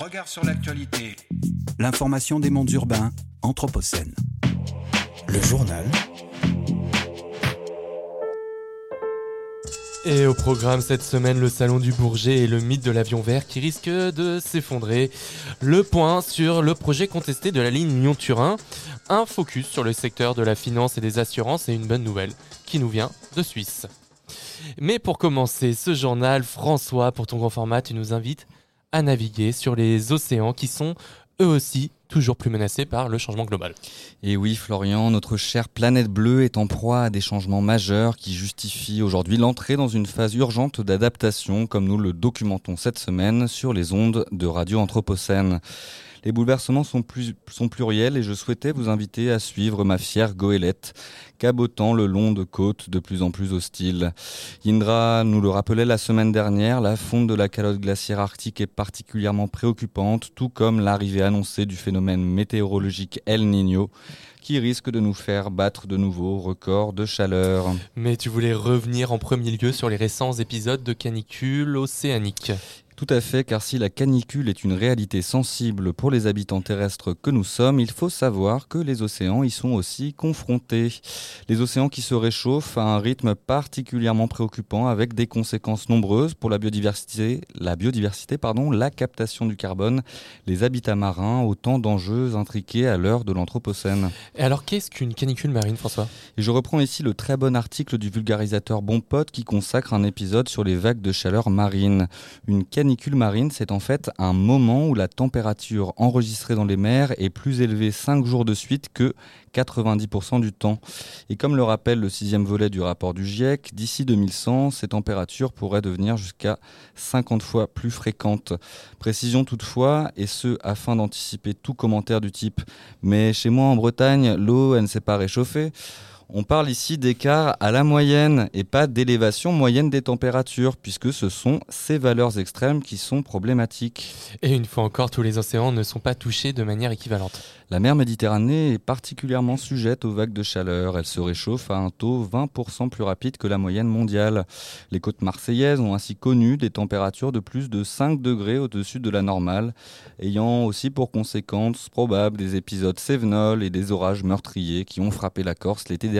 Regard sur l'actualité. L'information des mondes urbains, Anthropocène. Le journal. Et au programme cette semaine, le salon du Bourget et le mythe de l'avion vert qui risque de s'effondrer. Le point sur le projet contesté de la ligne Lyon-Turin. Un focus sur le secteur de la finance et des assurances et une bonne nouvelle qui nous vient de Suisse. Mais pour commencer ce journal, François, pour ton grand format, tu nous invites à naviguer sur les océans qui sont eux aussi toujours plus menacés par le changement global. Et oui, Florian, notre chère planète bleue est en proie à des changements majeurs qui justifient aujourd'hui l'entrée dans une phase urgente d'adaptation, comme nous le documentons cette semaine sur les ondes de Radio Anthropocène. Les bouleversements sont, pluriels et je souhaitais vous inviter à suivre ma fière goélette, cabotant le long de côtes de plus en plus hostiles. Indra nous le rappelait la semaine dernière, la fonte de la calotte glaciaire arctique est particulièrement préoccupante, tout comme l'arrivée annoncée du phénomène météorologique El Niño qui risque de nous faire battre de nouveaux records de chaleur. Mais tu voulais revenir en premier lieu sur les récents épisodes de canicule océanique. Tout à fait, car si la canicule est une réalité sensible pour les habitants terrestres que nous sommes, il faut savoir que les océans y sont aussi confrontés. Les océans qui se réchauffent à un rythme particulièrement préoccupant avec des conséquences nombreuses pour la biodiversité, la biodiversité, pardon, la captation du carbone, les habitats marins, autant d'enjeux intriqués à l'heure de l'Anthropocène. Et alors qu'est-ce qu'une canicule marine, François? Et je reprends ici le très bon article du vulgarisateur Bon Pote qui consacre un épisode sur les vagues de chaleur marine. Une canicule marine, c'est en fait un moment où la température enregistrée dans les mers est plus élevée 5 jours de suite que 90% du temps. Et comme le rappelle le sixième volet du rapport du GIEC, d'ici 2100, ces températures pourraient devenir jusqu'à 50 fois plus fréquentes. Précision toutefois, et ce afin d'anticiper tout commentaire du type « mais chez moi en Bretagne, l'eau, elle ne s'est pas réchauffée », on parle ici d'écart à la moyenne et pas d'élévation moyenne des températures, puisque ce sont ces valeurs extrêmes qui sont problématiques. Et une fois encore, tous les océans ne sont pas touchés de manière équivalente. La mer Méditerranée est particulièrement sujette aux vagues de chaleur. Elle se réchauffe à un taux 20% plus rapide que la moyenne mondiale. Les côtes marseillaises ont ainsi connu des températures de plus de 5 degrés au-dessus de la normale, ayant aussi pour conséquence probable des épisodes sévenols et des orages meurtriers qui ont frappé la Corse l'été dernier.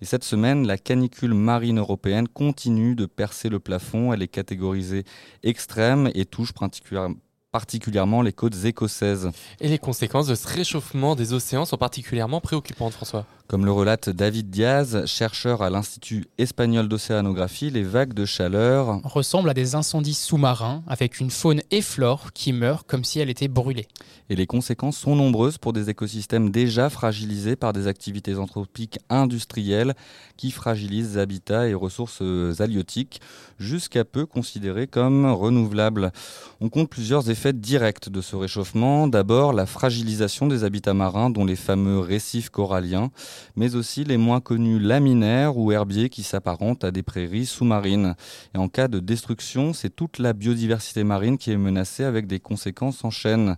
Et cette semaine, la canicule marine européenne continue de percer le plafond. Elle est catégorisée extrême et touche particulièrement particulièrement les côtes écossaises. Et les conséquences de ce réchauffement des océans sont particulièrement préoccupantes, François? Comme le relate David Diaz, chercheur à l'Institut espagnol d'océanographie, les vagues de chaleur ressemblent à des incendies sous-marins avec une faune et flore qui meurt comme si elle était brûlée. Et les conséquences sont nombreuses pour des écosystèmes déjà fragilisés par des activités anthropiques industrielles qui fragilisent habitats et ressources halieutiques, jusqu'à peu considérées comme renouvelables. On compte plusieurs effets directs de ce réchauffement. D'abord, la fragilisation des habitats marins, dont les fameux récifs coralliens mais aussi les moins connus laminaires ou herbiers qui s'apparentent à des prairies sous-marines. Et en cas de destruction, c'est toute la biodiversité marine qui est menacée avec des conséquences en chaîne.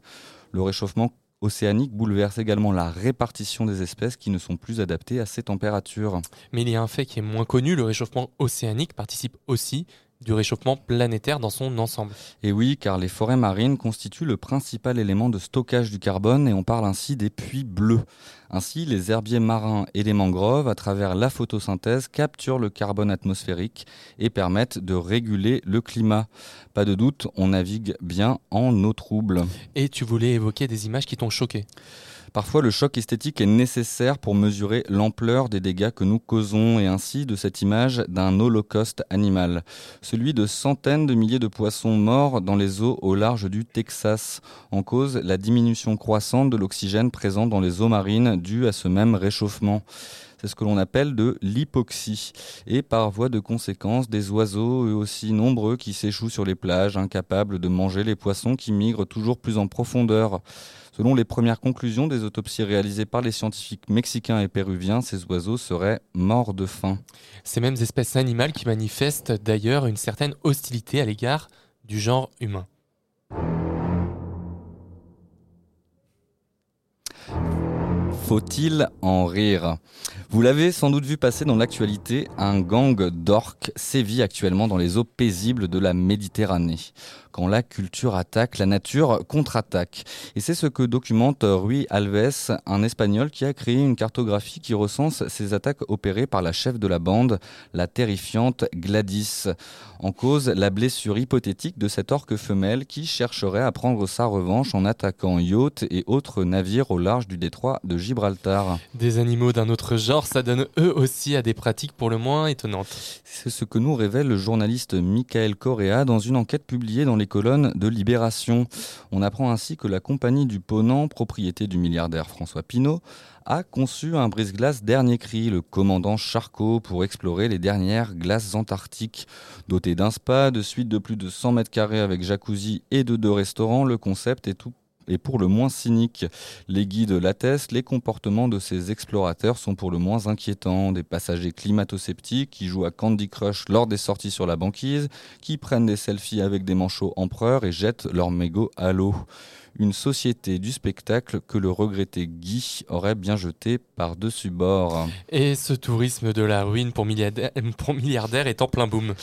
Le réchauffement océanique bouleverse également la répartition des espèces qui ne sont plus adaptées à ces températures. Mais il y a un fait qui est moins connu, le réchauffement océanique participe aussi du réchauffement planétaire dans son ensemble. Et oui, car les forêts marines constituent le principal élément de stockage du carbone et on parle ainsi des puits bleus. Ainsi, les herbiers marins et les mangroves, à travers la photosynthèse, capturent le carbone atmosphérique et permettent de réguler le climat. Pas de doute, on navigue bien en eau trouble. Et tu voulais évoquer des images qui t'ont choqué Parfois, le choc esthétique est nécessaire pour mesurer l'ampleur des dégâts que nous causons et ainsi de cette image d'un holocauste animal, celui de centaines de milliers de poissons morts dans les eaux au large du Texas, en cause la diminution croissante de l'oxygène présent dans les eaux marines due à ce même réchauffement. C'est ce que l'on appelle de l'hypoxie. Et par voie de conséquence, des oiseaux eux aussi nombreux qui s'échouent sur les plages, incapables de manger les poissons qui migrent toujours plus en profondeur. Selon les premières conclusions des autopsies réalisées par les scientifiques mexicains et péruviens, ces oiseaux seraient morts de faim. Ces mêmes espèces animales qui manifestent d'ailleurs une certaine hostilité à l'égard du genre humain. Faut-il en rire? Vous l'avez sans doute vu passer dans l'actualité, un gang d'orques sévit actuellement dans les eaux paisibles de la Méditerranée. Quand la culture attaque, la nature contre-attaque. Et c'est ce que documente Rui Alves, un Espagnol qui a créé une cartographie qui recense ces attaques opérées par la chef de la bande, la terrifiante Gladys. En cause, la blessure hypothétique de cette orque femelle qui chercherait à prendre sa revanche en attaquant yachts et autres navires au large du détroit de Gibraltar. Des animaux d'un autre genre, ça donne eux aussi à des pratiques pour le moins étonnantes. C'est ce que nous révèle le journaliste Michael Correa dans une enquête publiée dans les colonnes de Libération. On apprend ainsi que la compagnie du Ponant, propriété du milliardaire François Pinault, a conçu un brise-glace dernier cri, le commandant Charcot, pour explorer les dernières glaces antarctiques. Doté d'un spa, de suite de plus de 100 mètres carrés avec jacuzzi et de deux restaurants, le concept est tout et pour le moins cynique. Les guides l'attestent, les comportements de ces explorateurs sont pour le moins inquiétants. Des passagers climato-sceptiques qui jouent à Candy Crush lors des sorties sur la banquise, qui prennent des selfies avec des manchots empereurs et jettent leur mégots à l'eau une société du spectacle que le regretté Guy aurait bien jeté par-dessus bord. Et ce tourisme de la ruine pour milliardaires, pour milliardaires est en plein boom.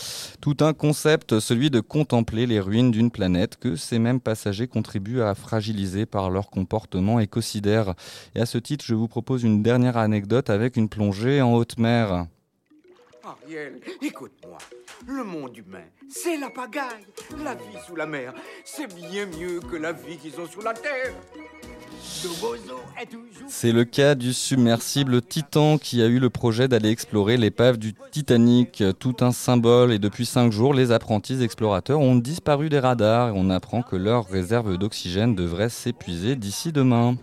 Tout un concept, celui de contempler les ruines d'une planète que ces mêmes passagers contribuent à fragiliser par leur comportement écocidaire. Et à ce titre, je vous propose une dernière anecdote avec une plongée en haute mer. Ariel, écoute-moi. Le monde humain, c'est la pagaille. La vie sous la mer, c'est bien mieux que la vie qu'ils ont sous la terre. C'est le cas du submersible Titan qui a eu le projet d'aller explorer l'épave du Titanic, tout un symbole. Et depuis cinq jours, les apprentis explorateurs ont disparu des radars et on apprend que leur réserve d'oxygène devrait s'épuiser d'ici demain.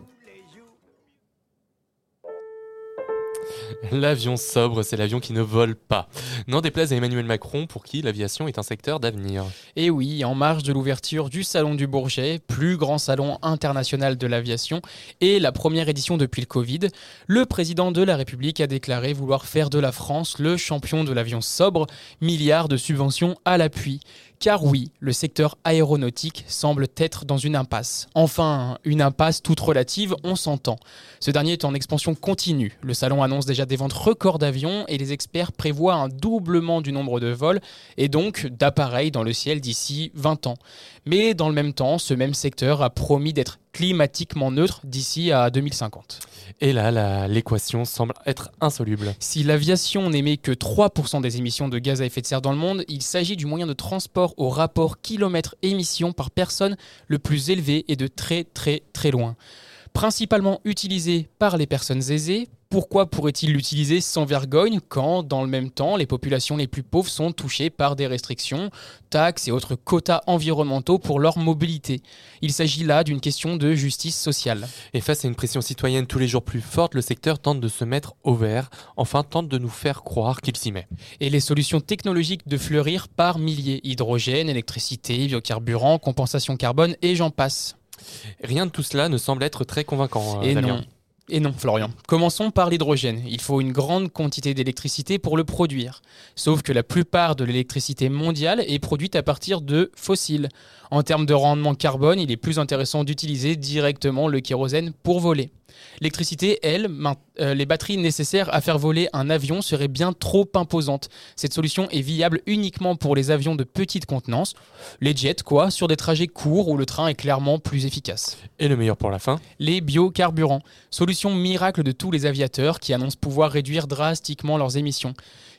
L'avion sobre, c'est l'avion qui ne vole pas. N'en déplaise à Emmanuel Macron, pour qui l'aviation est un secteur d'avenir. Et oui, en marge de l'ouverture du Salon du Bourget, plus grand salon international de l'aviation, et la première édition depuis le Covid, le président de la République a déclaré vouloir faire de la France le champion de l'avion sobre, milliards de subventions à l'appui. Car oui, le secteur aéronautique semble être dans une impasse. Enfin, une impasse toute relative, on s'entend. Ce dernier est en expansion continue. Le salon annonce déjà des ventes records d'avions et les experts prévoient un doublement du nombre de vols et donc d'appareils dans le ciel d'ici 20 ans. Mais dans le même temps, ce même secteur a promis d'être climatiquement neutre d'ici à 2050. Et là, l'équation semble être insoluble. Si l'aviation n'émet que 3% des émissions de gaz à effet de serre dans le monde, il s'agit du moyen de transport au rapport kilomètre-émission par personne le plus élevé et de très très très loin. Principalement utilisé par les personnes aisées, pourquoi pourrait-il l'utiliser sans vergogne quand, dans le même temps, les populations les plus pauvres sont touchées par des restrictions, taxes et autres quotas environnementaux pour leur mobilité? Il s'agit là d'une question de justice sociale. Et face à une pression citoyenne tous les jours plus forte, le secteur tente de se mettre au vert, enfin tente de nous faire croire qu'il s'y met. Et les solutions technologiques de fleurir par milliers hydrogène, électricité, biocarburant, compensation carbone et j'en passe. Rien de tout cela ne semble être très convaincant. Euh, et non. Et non, Florian. Commençons par l'hydrogène. Il faut une grande quantité d'électricité pour le produire. Sauf que la plupart de l'électricité mondiale est produite à partir de fossiles. En termes de rendement carbone, il est plus intéressant d'utiliser directement le kérosène pour voler. L'électricité, elle, euh, les batteries nécessaires à faire voler un avion seraient bien trop imposantes. Cette solution est viable uniquement pour les avions de petite contenance, les jets quoi, sur des trajets courts où le train est clairement plus efficace. Et le meilleur pour la fin? Les biocarburants, solution miracle de tous les aviateurs qui annoncent pouvoir réduire drastiquement leurs émissions.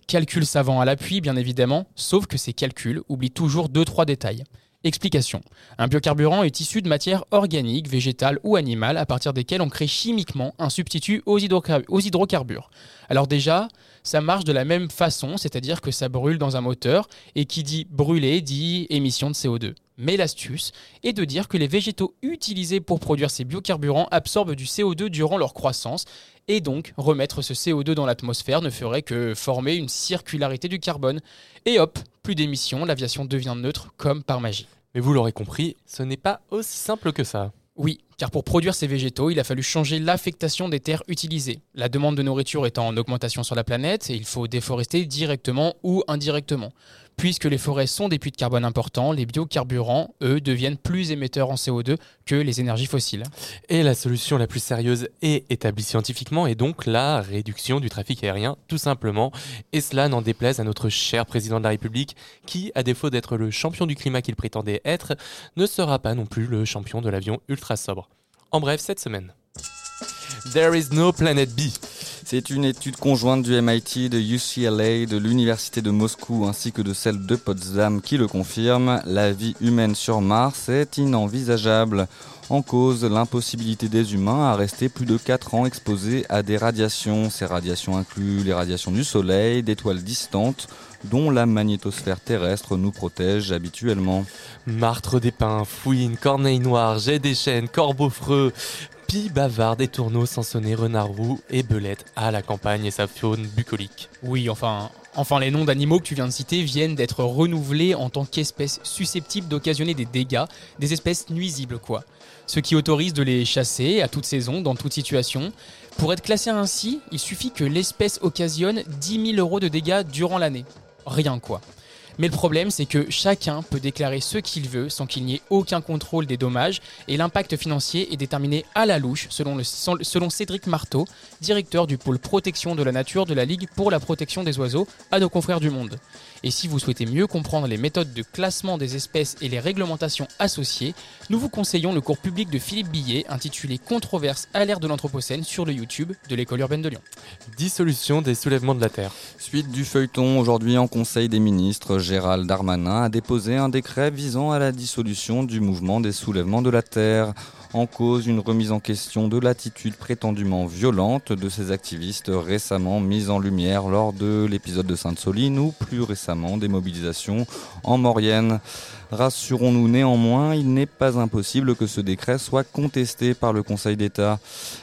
Calcul savant à l'appui, bien évidemment, sauf que ces calculs oublient toujours 2-3 détails. Explication. Un biocarburant est issu de matières organiques, végétales ou animales à partir desquelles on crée chimiquement un substitut aux, hydrocarbures. Alors déjà, ça marche de la même façon, c'est-à-dire que ça brûle dans un moteur, et qui dit brûler dit émission de CO2. Mais l'astuce est de dire que les végétaux utilisés pour produire ces biocarburants absorbent du CO2 durant leur croissance, et donc remettre ce CO2 dans l'atmosphère ne ferait que former une circularité du carbone. Et hop, plus d'émissions, l'aviation devient neutre comme par magie. Mais vous l'aurez compris, ce n'est pas aussi simple que ça. Oui, car pour produire ces végétaux, il a fallu changer l'affectation des terres utilisées. La demande de nourriture étant en augmentation sur la planète, il faut déforester directement ou indirectement. Puisque les forêts sont des puits de carbone importants, les biocarburants, eux, deviennent plus émetteurs en CO2 que les énergies fossiles. Et la solution la plus sérieuse et établie scientifiquement est donc la réduction du trafic aérien, tout simplement. Et cela n'en déplaise à notre cher président de la République, qui, à défaut d'être le champion du climat qu'il prétendait être, ne sera pas non plus le champion de l'avion ultra sobre. En bref, cette semaine. There is no planet B. C'est une étude conjointe du MIT, de UCLA, de l'Université de Moscou ainsi que de celle de Potsdam qui le confirme. La vie humaine sur Mars est inenvisageable. En cause, l'impossibilité des humains à rester plus de 4 ans exposés à des radiations. Ces radiations incluent les radiations du Soleil, d'étoiles distantes, dont la magnétosphère terrestre nous protège habituellement. Martre des pins, fouine, corneille noire, jet des chênes, corbeau freux, pie bavarde et tourneaux sansonnés, renard roux et belette à la campagne et sa faune bucolique. Oui, enfin, enfin les noms d'animaux que tu viens de citer viennent d'être renouvelés en tant qu'espèces susceptibles d'occasionner des dégâts, des espèces nuisibles quoi. Ce qui autorise de les chasser à toute saison, dans toute situation. Pour être classé ainsi, il suffit que l'espèce occasionne 10 000 euros de dégâts durant l'année. Rien quoi. Mais le problème, c'est que chacun peut déclarer ce qu'il veut sans qu'il n'y ait aucun contrôle des dommages et l'impact financier est déterminé à la louche selon, Cédric Marteau, directeur du pôle protection de la nature de la Ligue pour la protection des oiseaux à nos confrères du monde. Et si vous souhaitez mieux comprendre les méthodes de classement des espèces et les réglementations associées, nous vous conseillons le cours public de Philippe Billet intitulé Controverse à l'ère de l'Anthropocène sur le YouTube de l'école urbaine de Lyon. Dissolution des soulèvements de la Terre. Suite du feuilleton, aujourd'hui en Conseil des ministres, Gérald Darmanin a déposé un décret visant à la dissolution du mouvement des soulèvements de la Terre. En cause, une remise en question de l'attitude prétendument violente de ces activistes récemment mise en lumière lors de l'épisode de Sainte-Soline ou plus récemment des mobilisations en Maurienne. Rassurons-nous néanmoins, il n'est pas impossible que ce décret soit contesté par le Conseil d'État.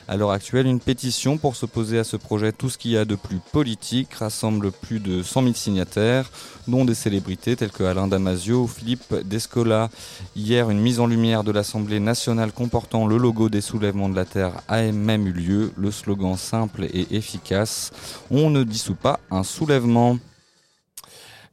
À l'heure actuelle, une pétition pour s'opposer à ce projet Tout ce qu'il y a de plus politique rassemble plus de 100 000 signataires, dont des célébrités telles que Alain Damasio ou Philippe Descola. Hier, une mise en lumière de l'Assemblée nationale comportant le logo des soulèvements de la Terre a même eu lieu. Le slogan simple et efficace On ne dissout pas un soulèvement.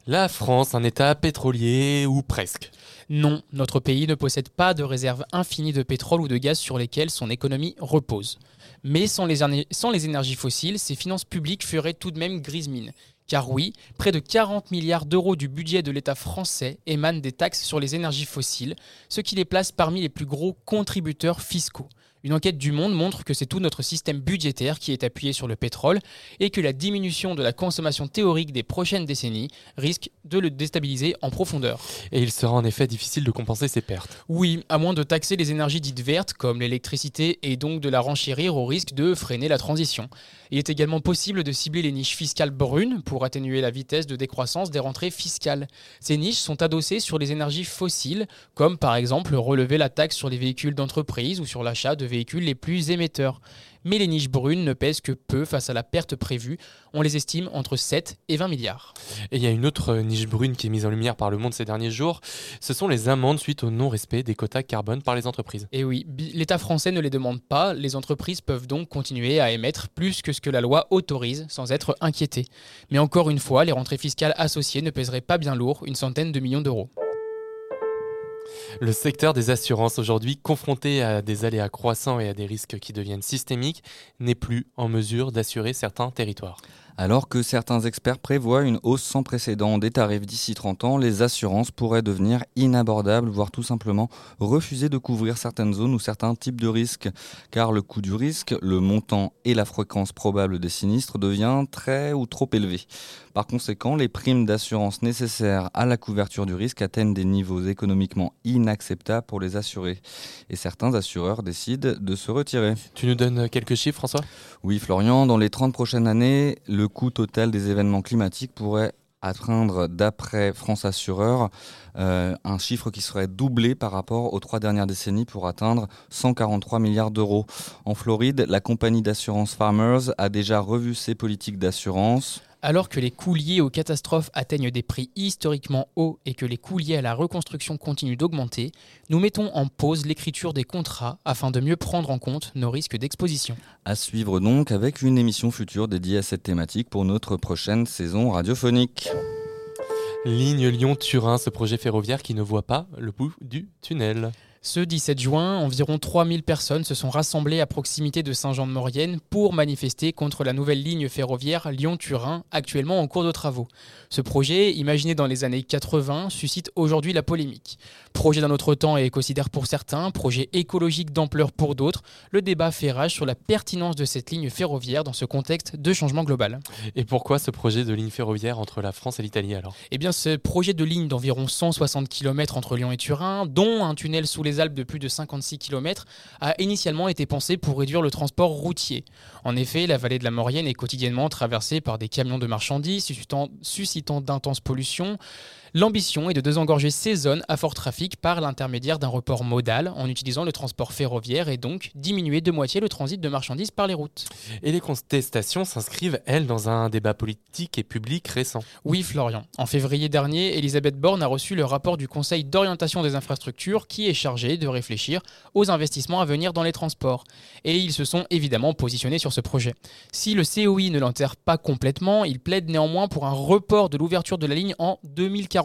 La France, un État pétrolier ou presque. Non, notre pays ne possède pas de réserves infinies de pétrole ou de gaz sur lesquelles son économie repose. Mais sans les, énergies fossiles, ses finances publiques feraient tout de même grise mine. Car oui, près de 40 milliards d'euros du budget de l'État français émanent des taxes sur les énergies fossiles, ce qui les place parmi les plus gros contributeurs fiscaux. Une enquête du Monde montre que c'est tout notre système budgétaire qui est appuyé sur le pétrole et que la diminution de la consommation théorique des prochaines décennies risque de le déstabiliser en profondeur. Et il sera en effet difficile de compenser ces pertes. Oui, à moins de taxer les énergies dites vertes comme l'électricité et donc de la renchérir au risque de freiner la transition. Il est également possible de cibler les niches fiscales brunes pour atténuer la vitesse de décroissance des rentrées fiscales. Ces niches sont adossées sur les énergies fossiles, comme par exemple relever la taxe sur les véhicules d'entreprise ou sur l'achat de véhicules les plus émetteurs mais les niches brunes ne pèsent que peu face à la perte prévue. On les estime entre 7 et 20 milliards. Et il y a une autre niche brune qui est mise en lumière par le monde ces derniers jours. Ce sont les amendes suite au non-respect des quotas carbone par les entreprises. Et oui, l'État français ne les demande pas. Les entreprises peuvent donc continuer à émettre plus que ce que la loi autorise sans être inquiétées. Mais encore une fois, les rentrées fiscales associées ne pèseraient pas bien lourd, une centaine de millions d'euros. Le secteur des assurances aujourd'hui, confronté à des aléas croissants et à des risques qui deviennent systémiques, n'est plus en mesure d'assurer certains territoires. Alors que certains experts prévoient une hausse sans précédent des tarifs d'ici 30 ans, les assurances pourraient devenir inabordables, voire tout simplement refuser de couvrir certaines zones ou certains types de risques. Car le coût du risque, le montant et la fréquence probable des sinistres devient très ou trop élevé. Par conséquent, les primes d'assurance nécessaires à la couverture du risque atteignent des niveaux économiquement inacceptables pour les assurés. Et certains assureurs décident de se retirer. Tu nous donnes quelques chiffres, François? Oui, Florian, dans les 30 prochaines années, le coût total des événements climatiques pourrait atteindre, d'après France Assureur, euh, un chiffre qui serait doublé par rapport aux trois dernières décennies pour atteindre 143 milliards d'euros. En Floride, la compagnie d'assurance Farmers a déjà revu ses politiques d'assurance. Alors que les coûts liés aux catastrophes atteignent des prix historiquement hauts et que les coûts liés à la reconstruction continuent d'augmenter, nous mettons en pause l'écriture des contrats afin de mieux prendre en compte nos risques d'exposition. À suivre donc avec une émission future dédiée à cette thématique pour notre prochaine saison radiophonique. Ligne Lyon-Turin, ce projet ferroviaire qui ne voit pas le bout du tunnel. Ce 17 juin, environ 3000 personnes se sont rassemblées à proximité de Saint-Jean-de-Maurienne pour manifester contre la nouvelle ligne ferroviaire Lyon-Turin, actuellement en cours de travaux. Ce projet, imaginé dans les années 80, suscite aujourd'hui la polémique. Projet d'un autre temps et écocidaire pour certains, projet écologique d'ampleur pour d'autres, le débat fait rage sur la pertinence de cette ligne ferroviaire dans ce contexte de changement global. Et pourquoi ce projet de ligne ferroviaire entre la France et l'Italie alors? Eh bien, ce projet de ligne d'environ 160 km entre Lyon et Turin, dont un tunnel sous les Alpes de plus de 56 km, a initialement été pensé pour réduire le transport routier. En effet, la vallée de la Maurienne est quotidiennement traversée par des camions de marchandises suscitant, suscitant d'intenses pollutions. L'ambition est de désengorger ces zones à fort trafic par l'intermédiaire d'un report modal en utilisant le transport ferroviaire et donc diminuer de moitié le transit de marchandises par les routes. Et les contestations s'inscrivent, elles, dans un débat politique et public récent. Oui, Florian. En février dernier, Elisabeth Borne a reçu le rapport du Conseil d'orientation des infrastructures qui est chargé de réfléchir aux investissements à venir dans les transports. Et ils se sont évidemment positionnés sur ce projet. Si le COI ne l'enterre pas complètement, il plaide néanmoins pour un report de l'ouverture de la ligne en 2040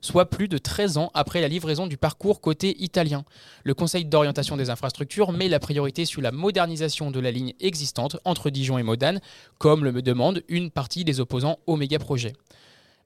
soit plus de 13 ans après la livraison du parcours côté italien. Le Conseil d'orientation des infrastructures met la priorité sur la modernisation de la ligne existante entre Dijon et Modane, comme le demande une partie des opposants au méga-projet.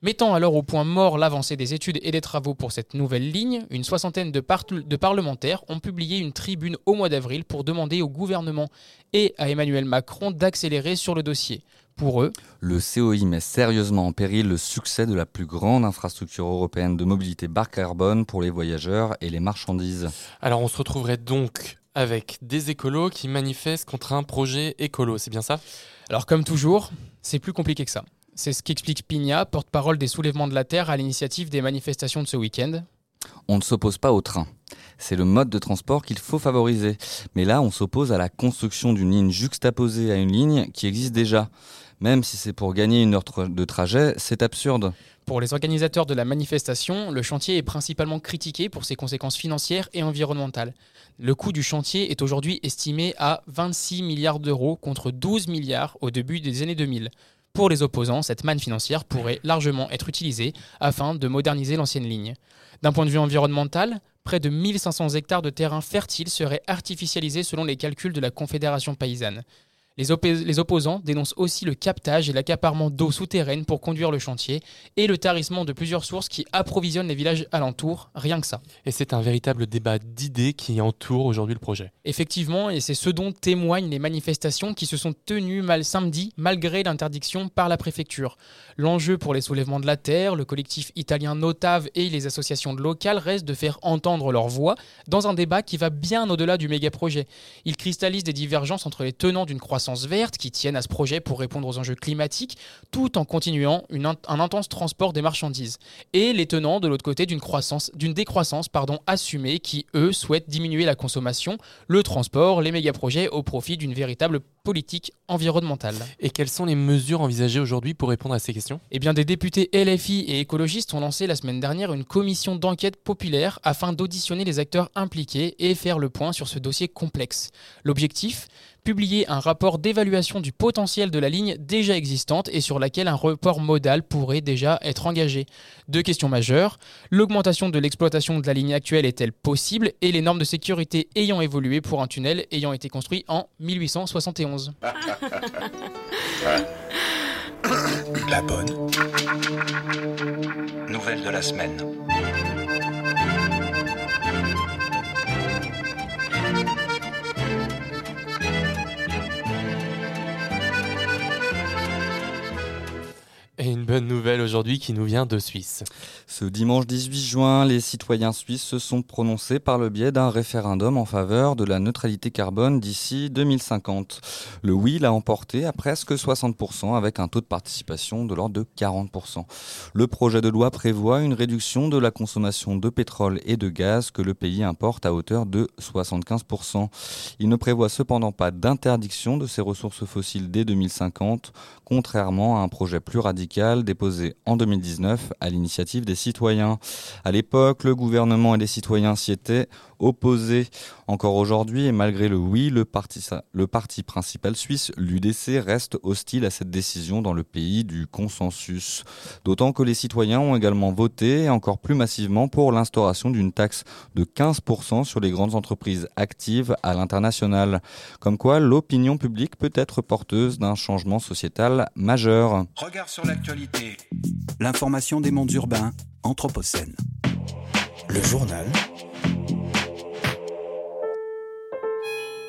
Mettant alors au point mort l'avancée des études et des travaux pour cette nouvelle ligne, une soixantaine de, de, parlementaires ont publié une tribune au mois d'avril pour demander au gouvernement et à Emmanuel Macron d'accélérer sur le dossier. Pour eux, le COI met sérieusement en péril le succès de la plus grande infrastructure européenne de mobilité bas carbone pour les voyageurs et les marchandises. Alors on se retrouverait donc avec des écolos qui manifestent contre un projet écolo, c'est bien ça? Alors comme toujours, c'est plus compliqué que ça. C'est ce qu'explique Pigna, porte-parole des soulèvements de la Terre à l'initiative des manifestations de ce week-end. On ne s'oppose pas au train. C'est le mode de transport qu'il faut favoriser. Mais là, on s'oppose à la construction d'une ligne juxtaposée à une ligne qui existe déjà. Même si c'est pour gagner une heure de trajet, c'est absurde. Pour les organisateurs de la manifestation, le chantier est principalement critiqué pour ses conséquences financières et environnementales. Le coût du chantier est aujourd'hui estimé à 26 milliards d'euros contre 12 milliards au début des années 2000. Pour les opposants, cette manne financière pourrait largement être utilisée afin de moderniser l'ancienne ligne. D'un point de vue environnemental, près de 1500 hectares de terrain fertile seraient artificialisés selon les calculs de la Confédération paysanne. Les, opposants dénoncent aussi le captage et l'accaparement d'eau souterraine pour conduire le chantier et le tarissement de plusieurs sources qui approvisionnent les villages alentours, rien que ça. Et c'est un véritable débat d'idées qui entoure aujourd'hui le projet. Effectivement, et c'est ce dont témoignent les manifestations qui se sont tenues mal samedi malgré l'interdiction par la préfecture. L'enjeu pour les soulèvements de la terre, le collectif italien Notave et les associations locales reste de faire entendre leur voix dans un débat qui va bien au-delà du méga projet. Il cristallise des divergences entre les tenants d'une croissance verte qui tiennent à ce projet pour répondre aux enjeux climatiques, tout en continuant un intense transport des marchandises. Et les tenants de l'autre côté d'une croissance, d'une décroissance pardon, assumée qui, eux, souhaitent diminuer la consommation, le transport, les méga-projets au profit d'une véritable politique environnementale. Et quelles sont les mesures envisagées aujourd'hui pour répondre à ces questions? Eh bien, des députés LFI et écologistes ont lancé la semaine dernière une commission d'enquête populaire afin d'auditionner les acteurs impliqués et faire le point sur ce dossier complexe. L'objectif? Publier un rapport d'évaluation du potentiel de la ligne déjà existante et sur laquelle un report modal pourrait déjà être engagé. Deux questions majeures. L'augmentation de l'exploitation de la ligne actuelle est-elle possible et les normes de sécurité ayant évolué pour un tunnel ayant été construit en 1871 La bonne. Nouvelle de la semaine. Aujourd'hui qui nous vient de Suisse. Ce dimanche 18 juin, les citoyens suisses se sont prononcés par le biais d'un référendum en faveur de la neutralité carbone d'ici 2050. Le oui l'a emporté à presque 60% avec un taux de participation de l'ordre de 40%. Le projet de loi prévoit une réduction de la consommation de pétrole et de gaz que le pays importe à hauteur de 75%. Il ne prévoit cependant pas d'interdiction de ces ressources fossiles dès 2050, contrairement à un projet plus radical déposé en 2019 à l'initiative des citoyens. À l'époque, le gouvernement et les citoyens s'y étaient opposés. Encore aujourd'hui, et malgré le oui, le parti, le parti principal suisse, l'UDC, reste hostile à cette décision dans le pays du consensus. D'autant que les citoyens ont également voté, encore plus massivement, pour l'instauration d'une taxe de 15% sur les grandes entreprises actives à l'international. Comme quoi, l'opinion publique peut être porteuse d'un changement sociétal majeur. Regard sur l'actualité. L'information des mondes urbains, Anthropocène. Le journal